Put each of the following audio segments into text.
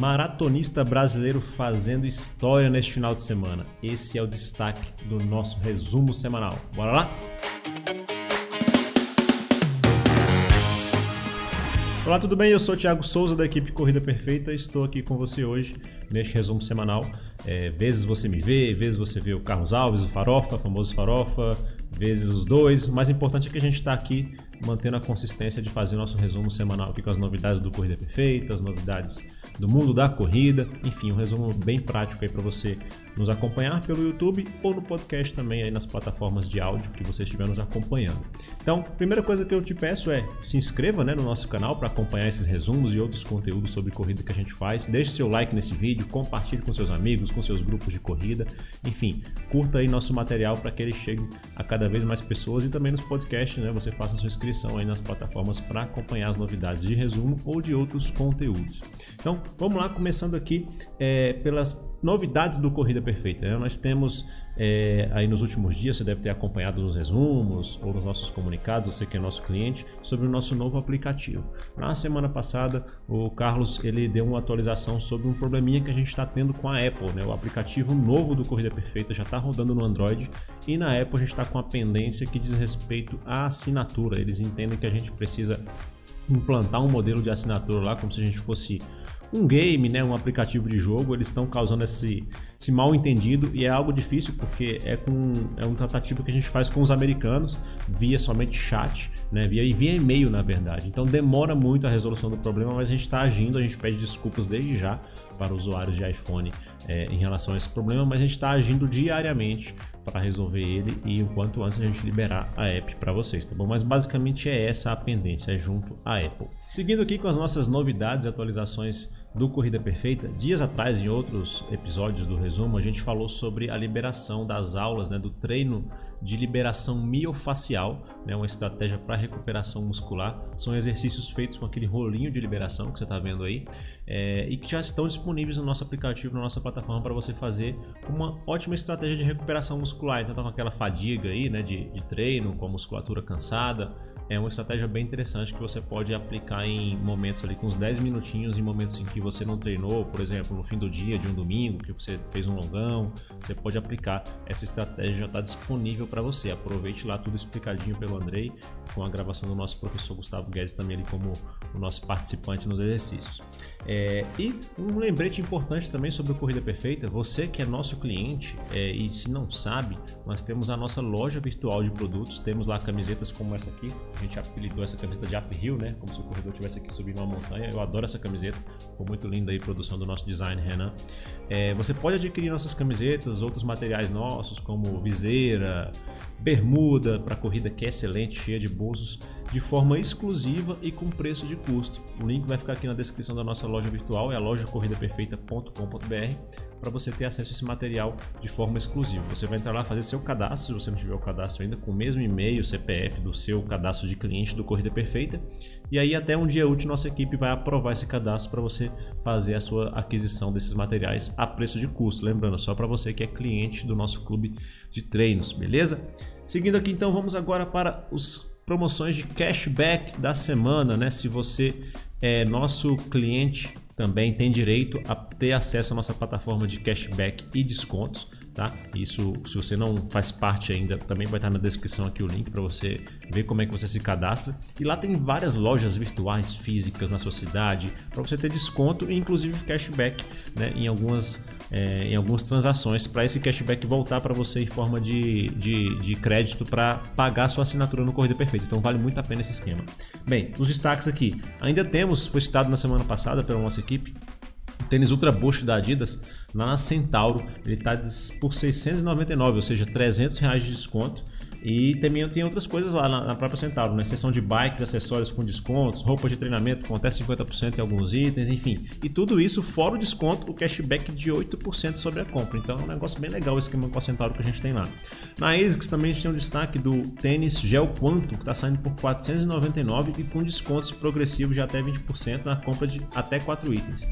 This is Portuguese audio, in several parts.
Maratonista brasileiro fazendo história neste final de semana. Esse é o destaque do nosso resumo semanal. Bora lá? Olá, tudo bem? Eu sou o Thiago Souza da equipe Corrida Perfeita. Estou aqui com você hoje neste resumo semanal. É, vezes você me vê, vezes você vê o Carlos Alves, o Farofa, o famoso Farofa, vezes os dois. O mais importante é que a gente está aqui mantendo a consistência de fazer nosso resumo semanal aqui com as novidades do Corrida Perfeita, as novidades do mundo da corrida, enfim, um resumo bem prático aí para você nos acompanhar pelo YouTube ou no podcast também aí nas plataformas de áudio que você estiver nos acompanhando. Então, primeira coisa que eu te peço é se inscreva né, no nosso canal para acompanhar esses resumos e outros conteúdos sobre corrida que a gente faz. Deixe seu like nesse vídeo, compartilhe com seus amigos, com seus grupos de corrida, enfim, curta aí nosso material para que ele chegue a cada vez mais pessoas e também nos podcasts, né, você faça sua inscrição aí nas plataformas para acompanhar as novidades de resumo ou de outros conteúdos. Então, vamos lá, começando aqui é, pelas novidades do Corrida Perfeita. Né? Nós temos é, aí nos últimos dias, você deve ter acompanhado nos resumos ou nos nossos comunicados, você que é nosso cliente, sobre o nosso novo aplicativo. Na semana passada, o Carlos ele deu uma atualização sobre um probleminha que a gente está tendo com a Apple. Né? O aplicativo novo do Corrida Perfeita já está rodando no Android e na Apple a gente está com a pendência que diz respeito à assinatura. Eles entendem que a gente precisa implantar um modelo de assinatura lá, como se a gente fosse um game, né, um aplicativo de jogo, eles estão causando esse, esse mal entendido e é algo difícil porque é, com, é um tratativo que a gente faz com os americanos via somente chat, né, via, via e-mail na verdade. Então demora muito a resolução do problema, mas a gente está agindo, a gente pede desculpas desde já para usuários de iPhone é, em relação a esse problema, mas a gente está agindo diariamente para resolver ele e o quanto antes a gente liberar a app para vocês, tá bom? Mas basicamente é essa a pendência, é junto à Apple. Seguindo aqui com as nossas novidades e atualizações do Corrida Perfeita, dias atrás, em outros episódios do resumo, a gente falou sobre a liberação das aulas, né, do treino de liberação miofacial, né, uma estratégia para recuperação muscular. São exercícios feitos com aquele rolinho de liberação que você está vendo aí é, e que já estão disponíveis no nosso aplicativo, na nossa plataforma, para você fazer uma ótima estratégia de recuperação muscular. Então, tá com aquela fadiga aí, né, de, de treino, com a musculatura cansada é uma estratégia bem interessante que você pode aplicar em momentos ali com uns 10 minutinhos, em momentos em que você não treinou, por exemplo, no fim do dia de um domingo, que você fez um longão, você pode aplicar essa estratégia já está disponível para você. Aproveite lá tudo explicadinho pelo Andrei, com a gravação do nosso professor Gustavo Guedes também ali como o nosso participante nos exercícios. É, e um lembrete importante também sobre o Corrida Perfeita, você que é nosso cliente é, e se não sabe, nós temos a nossa loja virtual de produtos, temos lá camisetas como essa aqui, a gente apelidou essa camiseta de uphill, né? Como se o corredor estivesse aqui subindo uma montanha. Eu adoro essa camiseta, ficou muito linda aí a produção do nosso design, Renan. É, você pode adquirir nossas camisetas, outros materiais nossos, como viseira, bermuda para corrida que é excelente, cheia de bolsos, de forma exclusiva e com preço de custo. O link vai ficar aqui na descrição da nossa loja virtual, é a lojacorridaperfeita.com.br para você ter acesso a esse material de forma exclusiva. Você vai entrar lá, fazer seu cadastro, se você não tiver o cadastro ainda, com o mesmo e-mail, CPF do seu cadastro de cliente do Corrida Perfeita. E aí, até um dia útil, nossa equipe vai aprovar esse cadastro para você fazer a sua aquisição desses materiais a preço de custo. Lembrando, só para você que é cliente do nosso clube de treinos, beleza? Seguindo aqui, então, vamos agora para os promoções de cashback da semana, né? Se você é nosso cliente também tem direito a ter acesso à nossa plataforma de cashback e descontos. Tá? Isso, se você não faz parte ainda, também vai estar na descrição aqui o link para você ver como é que você se cadastra. E lá tem várias lojas virtuais físicas na sua cidade para você ter desconto e inclusive cashback né, em algumas é, em algumas transações para esse cashback voltar para você em forma de, de, de crédito para pagar sua assinatura no Corrida Perfeita. Então vale muito a pena esse esquema. Bem, os destaques aqui. Ainda temos, foi citado na semana passada pela nossa equipe, tênis Ultra Boost da Adidas lá na Centauro. Ele está por 699, ou seja, 300 reais de desconto. E também tem outras coisas lá na, própria Centauro, né? Seção de bikes, acessórios com descontos, roupas de treinamento com até 50% em alguns itens, enfim. E tudo isso fora o desconto, o cashback de 8% sobre a compra. Então é um negócio bem legal esse esquema com a Centauro que a gente tem lá. Na ASICS também a gente tem um destaque do tênis Gel Quanto, que está saindo por 499 e com descontos progressivos de até 20% na compra de até 4 itens.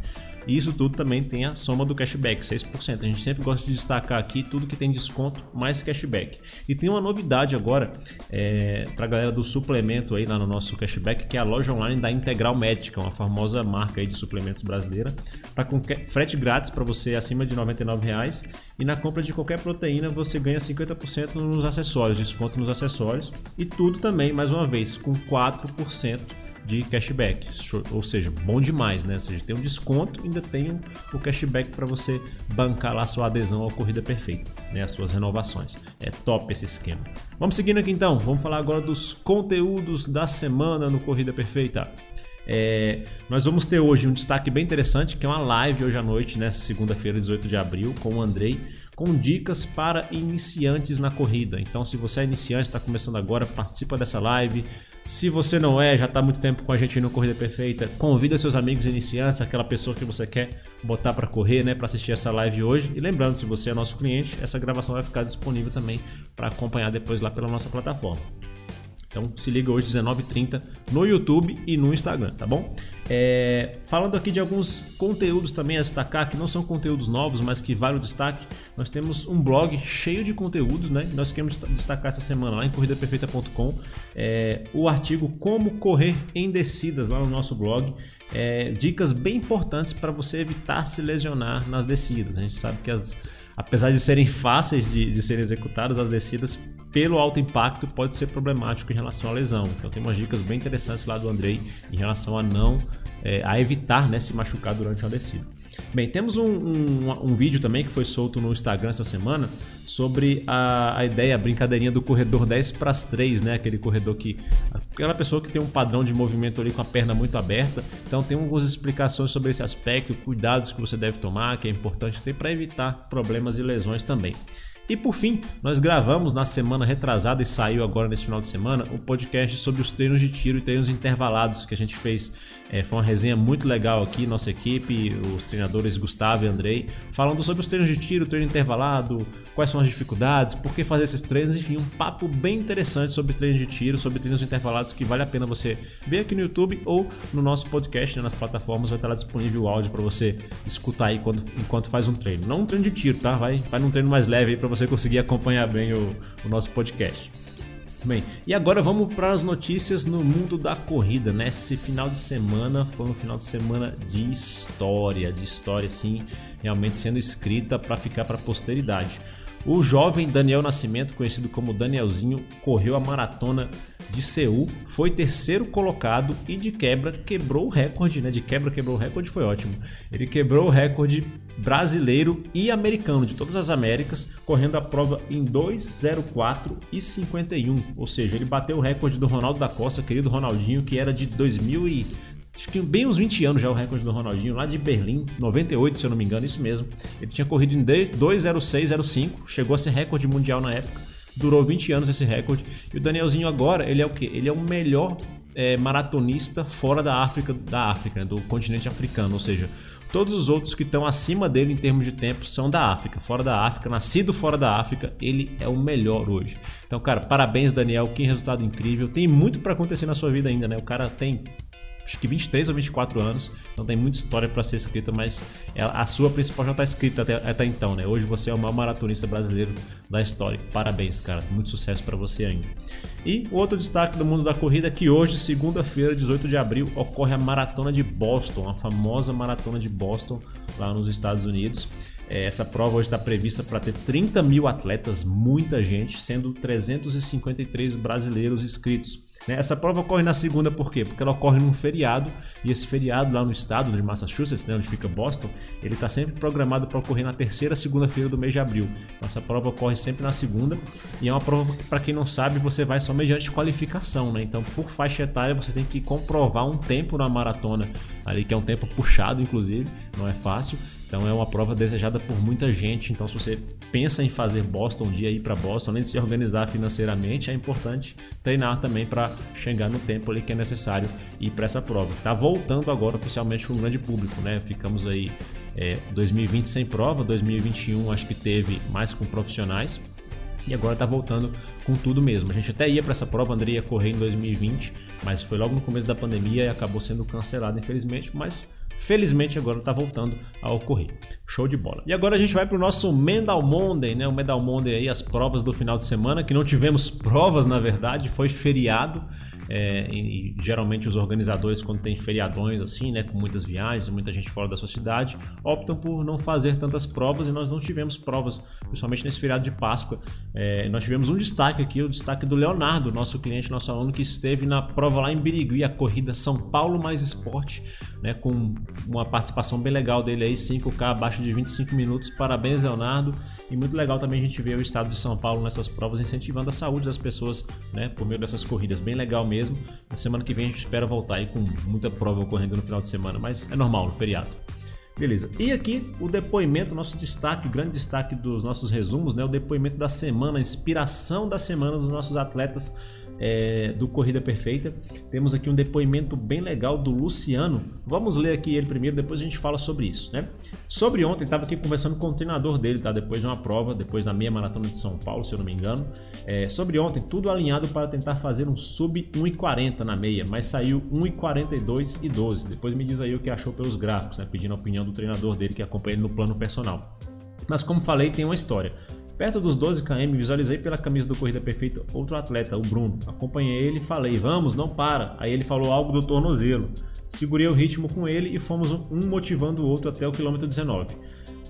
E isso tudo também tem a soma do cashback, 6%. A gente sempre gosta de destacar aqui tudo que tem desconto mais cashback. E tem uma novidade agora é, para a galera do suplemento aí lá no nosso cashback, que é a loja online da Integral Médica, uma famosa marca aí de suplementos brasileira. Tá com frete grátis para você acima de R$ 99,00 e na compra de qualquer proteína você ganha 50% nos acessórios, desconto nos acessórios e tudo também, mais uma vez, com 4% de cashback, ou seja, bom demais, né? Ou seja, tem um desconto, ainda tem o cashback para você bancar lá sua adesão à corrida perfeita, né? As suas renovações. É top esse esquema. Vamos seguindo aqui então, vamos falar agora dos conteúdos da semana no Corrida Perfeita. É, nós vamos ter hoje um destaque bem interessante, que é uma live hoje à noite, né? Segunda-feira, 18 de abril, com o Andrei com dicas para iniciantes na corrida. Então, se você é iniciante, está começando agora, participa dessa live. Se você não é, já está muito tempo com a gente no Corrida Perfeita, convida seus amigos iniciantes, aquela pessoa que você quer botar para correr, né, para assistir essa live hoje. E lembrando, se você é nosso cliente, essa gravação vai ficar disponível também para acompanhar depois lá pela nossa plataforma. Então se liga hoje 19h30 no YouTube e no Instagram, tá bom? É, falando aqui de alguns conteúdos também a destacar, que não são conteúdos novos, mas que vale o destaque, nós temos um blog cheio de conteúdos, né? Nós queremos destacar essa semana lá em corridaperfeita.com é, o artigo Como Correr em Descidas lá no nosso blog. É, dicas bem importantes para você evitar se lesionar nas descidas. A gente sabe que as, apesar de serem fáceis de, de serem executadas, as descidas pelo alto impacto pode ser problemático em relação à lesão. Então tem umas dicas bem interessantes lá do Andrei em relação a não é, a evitar né, se machucar durante uma descida. Bem, temos um, um, um, vídeo também que foi solto no Instagram essa semana sobre a, a ideia, a brincadeirinha do corredor 10 para as 3, né? Aquele corredor que. Aquela pessoa que tem um padrão de movimento ali com a perna muito aberta. Então tem algumas explicações sobre esse aspecto, cuidados que você deve tomar, que é importante ter para evitar problemas e lesões também. E por fim, nós gravamos na semana retrasada e saiu agora nesse final de semana um podcast sobre os treinos de tiro e treinos intervalados que a gente fez. É, foi uma resenha muito legal aqui, nossa equipe, os treinadores Gustavo e Andrei, falando sobre os treinos de tiro, treino intervalado, quais são as dificuldades, por que fazer esses treinos, enfim, um papo bem interessante sobre treino de tiro, sobre treinos intervalados que vale a pena você ver aqui no YouTube ou no nosso podcast, né, nas plataformas, vai estar lá disponível o áudio para você escutar aí quando, enquanto faz um treino. Não um treino de tiro, tá? Vai, vai num treino mais leve aí para você conseguir acompanhar bem o, o nosso podcast. Bem, e agora vamos para as notícias no mundo da corrida. Né? final de semana foi um final de semana de história, de história sim, realmente sendo escrita para ficar para a posteridade. O jovem Daniel Nascimento, conhecido como Danielzinho, correu a maratona de Seul, foi terceiro colocado e de quebra quebrou o recorde, né? De quebra quebrou o recorde, foi ótimo. Ele quebrou o recorde brasileiro e americano de todas as Américas, correndo a prova em 2:04 e 51, ou seja, ele bateu o recorde do Ronaldo da Costa, querido Ronaldinho, que era de 2000 e acho que bem uns 20 anos já o recorde do Ronaldinho, lá de Berlim, 98, se eu não me engano, isso mesmo. Ele tinha corrido em 2:06:05, chegou a ser recorde mundial na época. Durou 20 anos esse recorde. E o Danielzinho agora, ele é o quê? Ele é o melhor é, maratonista fora da África, da África, né? do continente africano, ou seja, todos os outros que estão acima dele em termos de tempo são da África, fora da África, nascido fora da África, ele é o melhor hoje. Então, cara, parabéns Daniel, que resultado incrível. Tem muito para acontecer na sua vida ainda, né? O cara tem acho que 23 ou 24 anos, então tem muita história para ser escrita, mas a sua principal já está escrita até, até, então, né? Hoje você é o maior maratonista brasileiro da história. Parabéns, cara. Muito sucesso para você ainda. E outro destaque do mundo da corrida é que hoje, segunda-feira, 18 de abril, ocorre a Maratona de Boston, a famosa Maratona de Boston lá nos Estados Unidos. É, essa prova hoje está prevista para ter 30 mil atletas, muita gente, sendo 353 brasileiros inscritos. Né? Essa prova ocorre na segunda por quê? Porque ela ocorre num feriado e esse feriado lá no estado de Massachusetts, né, onde fica Boston, ele está sempre programado para ocorrer na terceira segunda-feira do mês de abril. Então, essa prova ocorre sempre na segunda e é uma prova que, para quem não sabe, você vai só mediante qualificação. Né? Então, por faixa etária, você tem que comprovar um tempo na maratona ali, que é um tempo puxado, inclusive, não é fácil. Então é uma prova desejada por muita gente. Então, se você pensa em fazer Boston, um dia ir para Boston, além de se organizar financeiramente, é importante treinar também para chegar no tempo ali que é necessário ir para essa prova. Está voltando agora oficialmente para um grande público, né? Ficamos aí é, 2020 sem prova, 2021 acho que teve mais com profissionais. E agora está voltando com tudo mesmo. A gente até ia para essa prova, André ia correr em 2020, mas foi logo no começo da pandemia e acabou sendo cancelado, infelizmente. Mas felizmente agora está voltando a ocorrer. Show de bola. E agora a gente vai para o nosso Medal Monday, né? O Medal Monday aí, as provas do final de semana, que não tivemos provas na verdade, foi feriado. É, e, geralmente os organizadores, quando tem feriadões assim, né, com muitas viagens, muita gente fora da sua cidade, optam por não fazer tantas provas e nós não tivemos provas, principalmente nesse feriado de Páscoa. É, nós tivemos um destaque aqui, o destaque do Leonardo, nosso cliente, nosso aluno, que esteve na prova lá em Birigui, a corrida São Paulo mais esporte, né, com uma participação bem legal dele aí, 5K abaixo de 25 minutos. Parabéns, Leonardo. E muito legal também a gente ver o estado de São Paulo nessas provas incentivando a saúde das pessoas, né, por meio dessas corridas. Bem legal mesmo. Na semana que vem a gente espera voltar aí com muita prova ocorrendo no final de semana, mas é normal no feriado. Beleza. E aqui o depoimento, nosso destaque, o grande destaque dos nossos resumos, né? O depoimento da semana, a inspiração da semana dos nossos atletas é, do Corrida Perfeita. Temos aqui um depoimento bem legal do Luciano. Vamos ler aqui ele primeiro, depois a gente fala sobre isso, né? Sobre ontem, estava aqui conversando com o treinador dele, tá? Depois de uma prova, depois da meia maratona de São Paulo, se eu não me engano. É, sobre ontem, tudo alinhado para tentar fazer um sub 1,40 na meia, mas saiu 1,42 e 12. Depois me diz aí o que achou pelos gráficos, né? Pedindo a opinião do treinador dele que acompanha ele no plano personal. Mas como falei, tem uma história. Perto dos 12 km, visualizei pela camisa do Corrida Perfeita outro atleta, o Bruno. Acompanhei ele e falei: Vamos, não para. Aí ele falou algo do tornozelo. Segurei o ritmo com ele e fomos um motivando o outro até o quilômetro 19.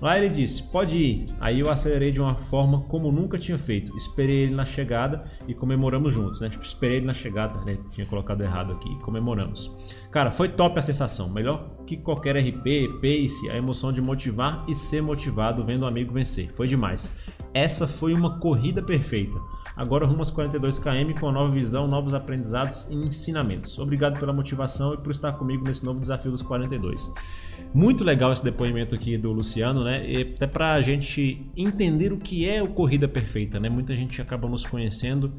Lá ele disse: Pode ir. Aí eu acelerei de uma forma como nunca tinha feito. Esperei ele na chegada e comemoramos juntos, né? Tipo, esperei ele na chegada, né? Tinha colocado errado aqui. Comemoramos. Cara, foi top a sensação. Melhor que qualquer RP, pace, a emoção de motivar e ser motivado vendo o amigo vencer. Foi demais. Essa foi uma corrida perfeita. Agora rumo aos 42 km com nova visão, novos aprendizados e ensinamentos. Obrigado pela motivação e por estar comigo nesse novo desafio dos 42. Muito legal esse depoimento aqui do Luciano, né? E até para a gente entender o que é o Corrida Perfeita, né? Muita gente acaba nos conhecendo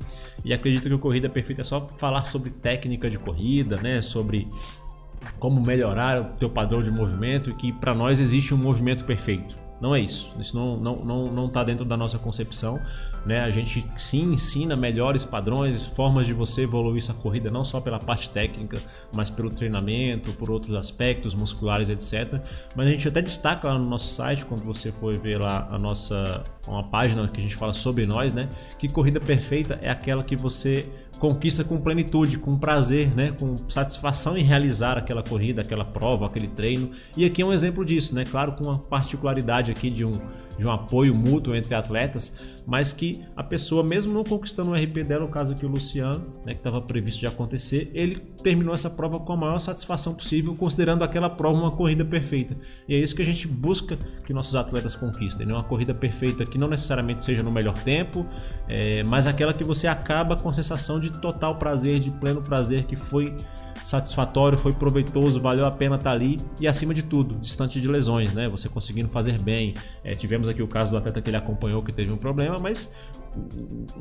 e acredita que o Corrida Perfeita é só falar sobre técnica de corrida, né? Sobre como melhorar o teu padrão de movimento e que para nós existe um movimento perfeito. Não é isso. Isso não está não, não, não tá dentro da nossa concepção. Né? A gente sim ensina melhores padrões, formas de você evoluir essa corrida, não só pela parte técnica, mas pelo treinamento, por outros aspectos musculares, etc. Mas a gente até destaca lá no nosso site, quando você for ver lá a nossa uma página que a gente fala sobre nós, né? Que corrida perfeita é aquela que você conquista com plenitude, com prazer, né? com satisfação em realizar aquela corrida, aquela prova, aquele treino. E aqui é um exemplo disso, né? Claro, com uma particularidade aqui de um de um apoio mútuo entre atletas, mas que a pessoa, mesmo não conquistando o RP dela, no caso aqui o Luciano, né, que estava previsto de acontecer, ele terminou essa prova com a maior satisfação possível, considerando aquela prova uma corrida perfeita. E é isso que a gente busca que nossos atletas conquistem, né? uma corrida perfeita que não necessariamente seja no melhor tempo, é, mas aquela que você acaba com a sensação de total prazer, de pleno prazer, que foi satisfatório, foi proveitoso, valeu a pena estar tá ali e acima de tudo, distante de lesões, né? Você conseguindo fazer bem. É, tivemos aqui o caso do atleta que ele acompanhou que teve um problema, mas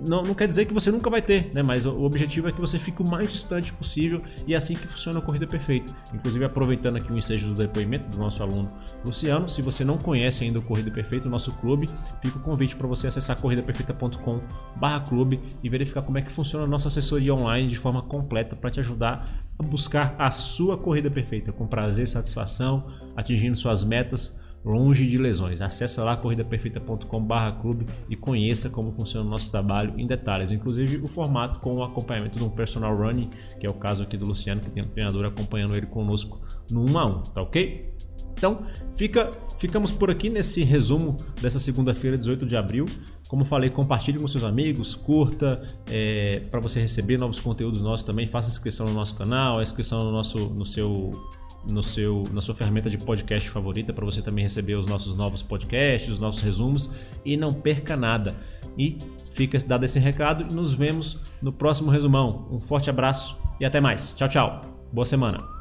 não, não quer dizer que você nunca vai ter, né? Mas o objetivo é que você fique o mais distante possível e é assim que funciona a corrida perfeita. Inclusive, aproveitando aqui o ensejo do depoimento do nosso aluno Luciano, se você não conhece ainda o Corrida Perfeita, o nosso clube, fica o convite para você acessar corridaperfeita.com/clube e verificar como é que funciona a nossa assessoria online de forma completa para te ajudar a buscar a sua corrida perfeita com prazer e satisfação, atingindo suas metas longe de lesões. Acesse lá corridaperfeita.com/clube e conheça como funciona o nosso trabalho em detalhes, inclusive o formato com o acompanhamento de um personal running, que é o caso aqui do Luciano, que tem um treinador acompanhando ele conosco no 1 a 1, tá OK? Então, fica, ficamos por aqui nesse resumo dessa segunda-feira, 18 de abril. Como falei, compartilhe com seus amigos, curta é, para você receber novos conteúdos nossos também. Faça inscrição no nosso canal, inscrição no, nosso, no seu no seu, na sua ferramenta de podcast favorita para você também receber os nossos novos podcasts, os nossos resumos e não perca nada. E fica dado esse recado e nos vemos no próximo resumão. Um forte abraço e até mais. Tchau, tchau. Boa semana.